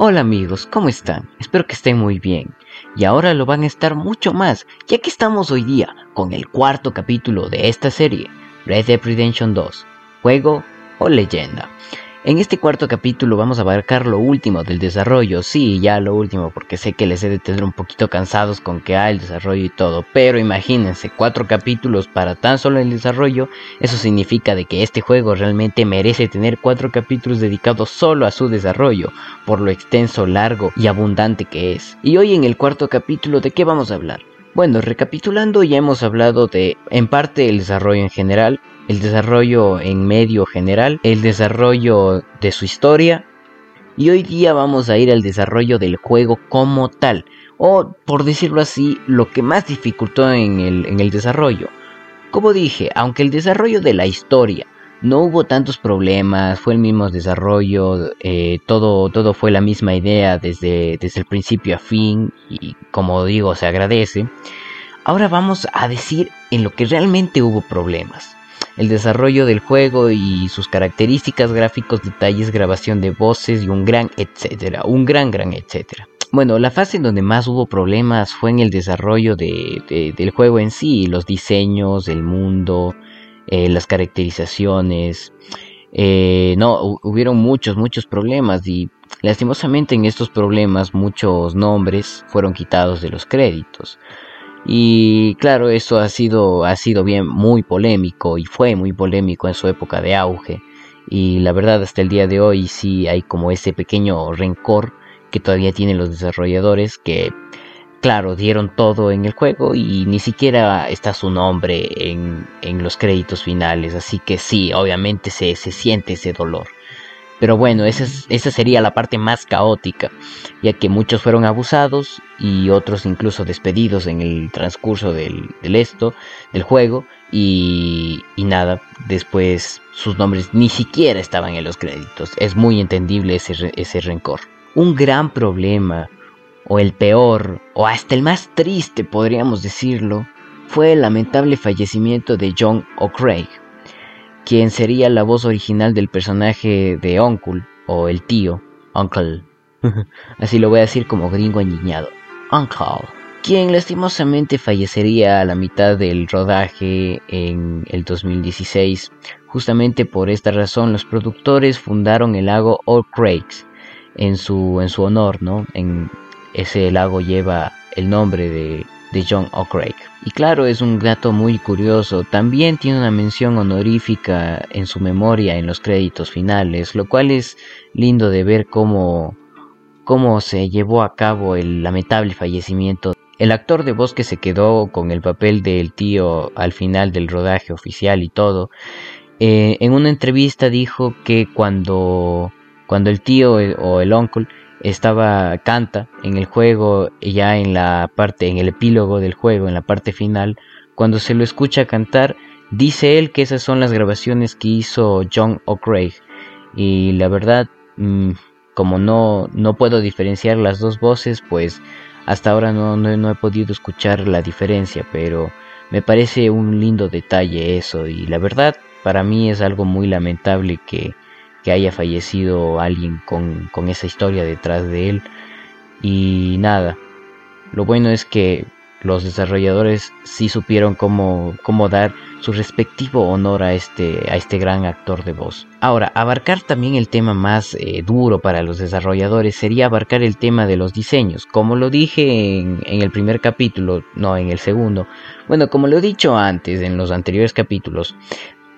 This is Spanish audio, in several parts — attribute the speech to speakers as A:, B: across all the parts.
A: Hola amigos, ¿cómo están? Espero que estén muy bien. Y ahora lo van a estar mucho más, ya que estamos hoy día con el cuarto capítulo de esta serie, Red Dead Redemption 2, juego o leyenda. En este cuarto capítulo vamos a abarcar lo último del desarrollo, sí, ya lo último, porque sé que les he de tener un poquito cansados con que hay el desarrollo y todo, pero imagínense, cuatro capítulos para tan solo el desarrollo, eso significa de que este juego realmente merece tener cuatro capítulos dedicados solo a su desarrollo, por lo extenso, largo y abundante que es. Y hoy en el cuarto capítulo, ¿de qué vamos a hablar? Bueno, recapitulando ya hemos hablado de en parte el desarrollo en general, el desarrollo en medio general, el desarrollo de su historia y hoy día vamos a ir al desarrollo del juego como tal, o por decirlo así, lo que más dificultó en el, en el desarrollo. Como dije, aunque el desarrollo de la historia no hubo tantos problemas, fue el mismo desarrollo, eh, todo, todo fue la misma idea desde, desde el principio a fin y como digo se agradece. Ahora vamos a decir en lo que realmente hubo problemas el desarrollo del juego y sus características, gráficos, detalles, grabación de voces y un gran etcétera, un gran gran etcétera. Bueno, la fase en donde más hubo problemas fue en el desarrollo del juego en sí, los diseños, el mundo, eh, las caracterizaciones. Eh, no, hubieron muchos, muchos problemas y lastimosamente en estos problemas muchos nombres fueron quitados de los créditos. Y claro, eso ha sido, ha sido bien muy polémico y fue muy polémico en su época de auge. Y la verdad hasta el día de hoy sí hay como ese pequeño rencor que todavía tienen los desarrolladores que claro, dieron todo en el juego y ni siquiera está su nombre en, en los créditos finales. Así que sí, obviamente se, se siente ese dolor. Pero bueno, esa, sería la parte más caótica, ya que muchos fueron abusados y otros incluso despedidos en el transcurso del, esto, del juego, y, y, nada, después sus nombres ni siquiera estaban en los créditos. Es muy entendible ese, ese rencor. Un gran problema, o el peor, o hasta el más triste podríamos decirlo, fue el lamentable fallecimiento de John O'Craig, quien sería la voz original del personaje de Uncle o el tío, Uncle. Así lo voy a decir como gringo añiñado. Uncle. Quien lastimosamente fallecería a la mitad del rodaje en el 2016. Justamente por esta razón los productores fundaron el lago Old Craigs en su, en su honor, ¿no? En ese lago lleva el nombre de de John O'Craig. Y claro, es un dato muy curioso. También tiene una mención honorífica en su memoria en los créditos finales, lo cual es lindo de ver cómo, cómo se llevó a cabo el lamentable fallecimiento. El actor de voz que se quedó con el papel del tío al final del rodaje oficial y todo, eh, en una entrevista dijo que cuando, cuando el tío eh, o el uncle estaba canta en el juego ya en la parte en el epílogo del juego en la parte final cuando se lo escucha cantar dice él que esas son las grabaciones que hizo John O'Craig. Y la verdad mm, como no no puedo diferenciar las dos voces pues hasta ahora no, no, no he podido escuchar la diferencia pero me parece un lindo detalle eso y la verdad para mí es algo muy lamentable que haya fallecido alguien con, esa historia detrás de él. Y nada, lo bueno es que los desarrolladores sí supieron cómo, cómo, dar su respectivo honor a este, a este gran actor de voz. Ahora, abarcar también el tema más eh, duro para los desarrolladores sería abarcar el tema de los diseños. Como lo dije en, en, el primer capítulo, no en el segundo. Bueno, como lo he dicho antes en los anteriores capítulos,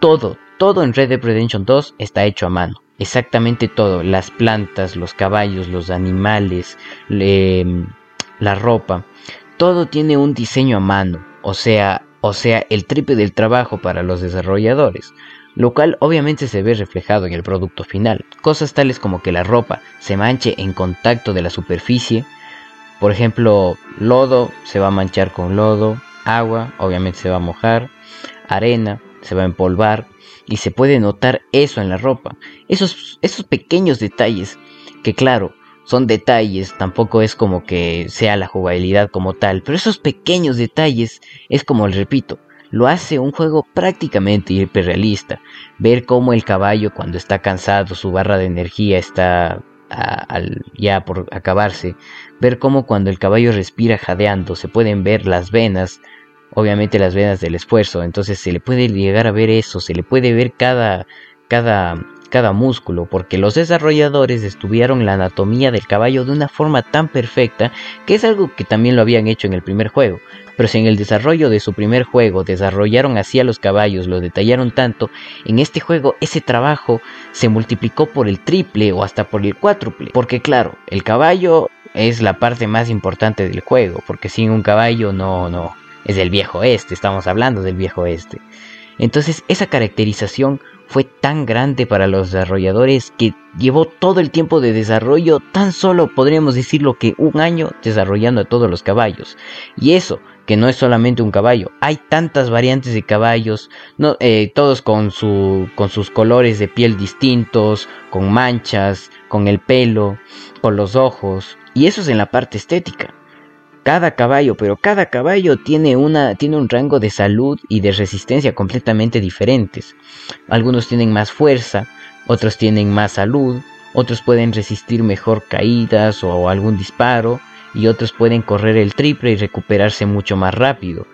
A: todo, todo en Red Dead Redemption 2 está hecho a mano. Exactamente todo. Las plantas, los caballos, los animales, la ropa. Todo tiene un diseño a mano. O sea, o sea, el triple del trabajo para los desarrolladores. Lo cual obviamente se ve reflejado en el producto final. Cosas tales como que la ropa se manche en contacto de la superficie. Por ejemplo, lodo se va a manchar con lodo. Agua obviamente se va a mojar. Arena se va a empolvar y se puede notar eso en la ropa. Esos, esos pequeños detalles que claro, son detalles, tampoco es como que sea la jugabilidad como tal, pero esos pequeños detalles es como les repito, lo hace un juego prácticamente hiperrealista. Ver cómo el caballo cuando está cansado, su barra de energía está ya por acabarse, ver cómo cuando el caballo respira jadeando se pueden ver las venas, obviamente las venas del esfuerzo, entonces se le puede llegar a ver eso, se le puede ver cada, cada cada músculo, porque los desarrolladores estudiaron la anatomía del caballo de una forma tan perfecta que es algo que también lo habían hecho en el primer juego. Pero si en el desarrollo de su primer juego desarrollaron así a los caballos, lo detallaron tanto, en este juego ese trabajo se multiplicó por el triple o hasta por el cuádruple. Porque claro, el caballo es la parte más importante del juego, porque sin un caballo no, no, es del viejo este, estamos hablando del viejo este. Entonces esa caracterización fue tan grande para los desarrolladores que llevó todo el tiempo de desarrollo, tan solo podríamos decirlo que un año desarrollando a todos los caballos. Y eso, que no es solamente un caballo, hay tantas variantes de caballos, eh, todos con, su, con sus colores de piel distintos, con manchas, con el pelo, con los ojos, y eso es en la parte estética cada caballo, pero cada caballo tiene, una, tiene un rango de salud y de resistencia completamente diferentes. Algunos tienen más fuerza, otros tienen más salud, otros pueden resistir mejor caídas o algún disparo, y otros pueden correr el triple y recuperarse mucho más rápido.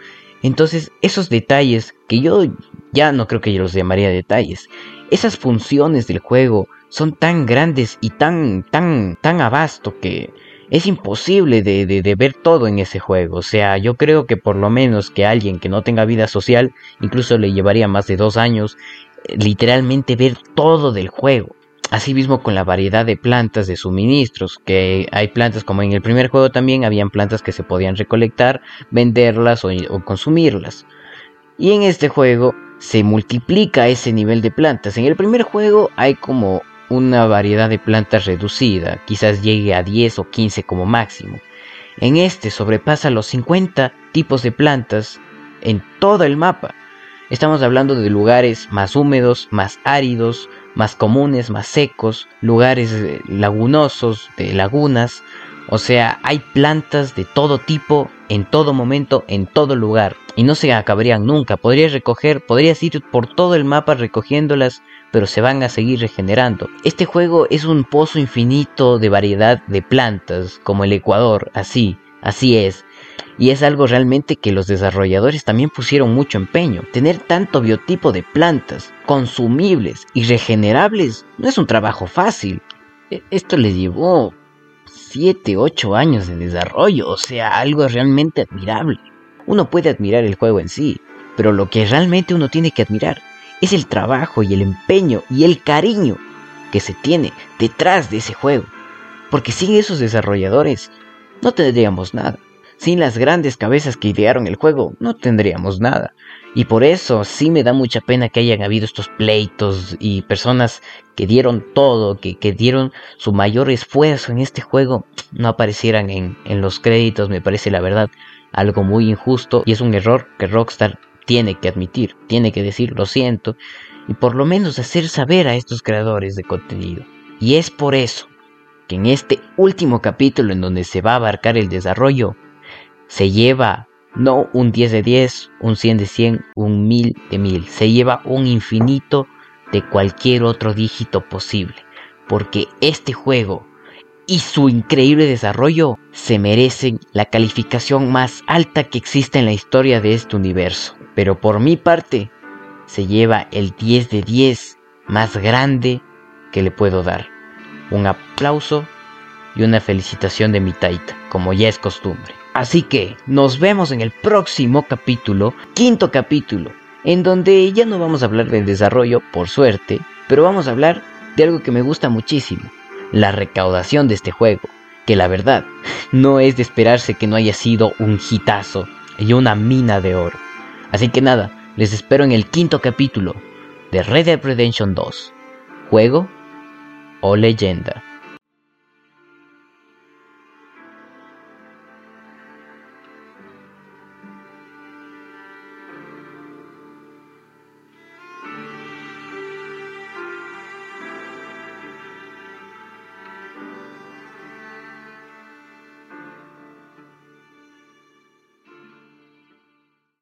A: Entonces, esos detalles, que yo ya no creo que yo los llamaría detalles, esas funciones del juego son tan grandes y tan, tan, tan abasto que es imposible de, ver todo en ese juego. O sea, yo creo que por lo menos que alguien que no tenga vida social, incluso le llevaría más de dos años, eh, literalmente ver todo del juego. Asimismo con la variedad de plantas de suministros, que hay plantas como en el primer juego también habían plantas que se podían recolectar, venderlas o consumirlas. Y en este juego se multiplica ese nivel de plantas. En el primer juego hay como una variedad de plantas reducida, quizás llegue a 10 o 15 como máximo. En este sobrepasa los 50 tipos de plantas en todo el mapa. Estamos hablando de lugares más húmedos, más áridos, más comunes, más secos, lugares eh, lagunosos, de lagunas. O sea, hay plantas de todo tipo, en todo momento, en todo lugar. Y no se acabarían nunca. Podrías recoger, podrías ir por todo el mapa recogiéndolas pero se van a seguir regenerando. Este juego es un pozo infinito de variedad de plantas, como el Ecuador, así, así es. Y es algo realmente que los desarrolladores también pusieron mucho empeño. Tener tanto biotipo de plantas, consumibles y regenerables, no es un trabajo fácil. E, esto les llevó 7, 8 años de desarrollo, o sea, algo realmente admirable. Uno puede admirar el juego en sí, pero lo que realmente uno tiene que admirar es el trabajo y el empeño y el cariño que se tiene detrás de ese juego. Porque sin esos desarrolladores no tendríamos nada. Sin las grandes cabezas que idearon el juego no tendríamos nada. Y por eso sí me da mucha pena que hayan habido estos pleitos y personas que dieron todo, que, dieron su mayor esfuerzo en este juego, no aparecieran en, en los créditos. Me parece la verdad algo muy injusto y es un error que Rockstar tiene que admitir, tiene que decir lo siento y por lo menos hacer saber a estos creadores de contenido. Y es por eso que en este último capítulo en donde se va a abarcar el desarrollo, se lleva no un 10 de 10, un 100 de 100, un 1000 de 1000, se lleva un infinito de cualquier otro dígito posible, porque este juego y su increíble desarrollo se merecen la calificación más alta que existe en la historia de este universo pero por mi parte se lleva el 10 de 10 más grande que le puedo dar. Un aplauso y una felicitación de mi taita, como ya es costumbre. Así que nos vemos en el próximo capítulo, quinto capítulo, en donde ya no vamos a hablar del desarrollo, por suerte, pero vamos a hablar de algo que me gusta muchísimo, la recaudación de este juego, que la verdad no es de esperarse que no haya sido un hitazo y una mina de oro. Así que nada, les espero en el quinto capítulo de Red Dead Redemption 2. ¿Juego o leyenda?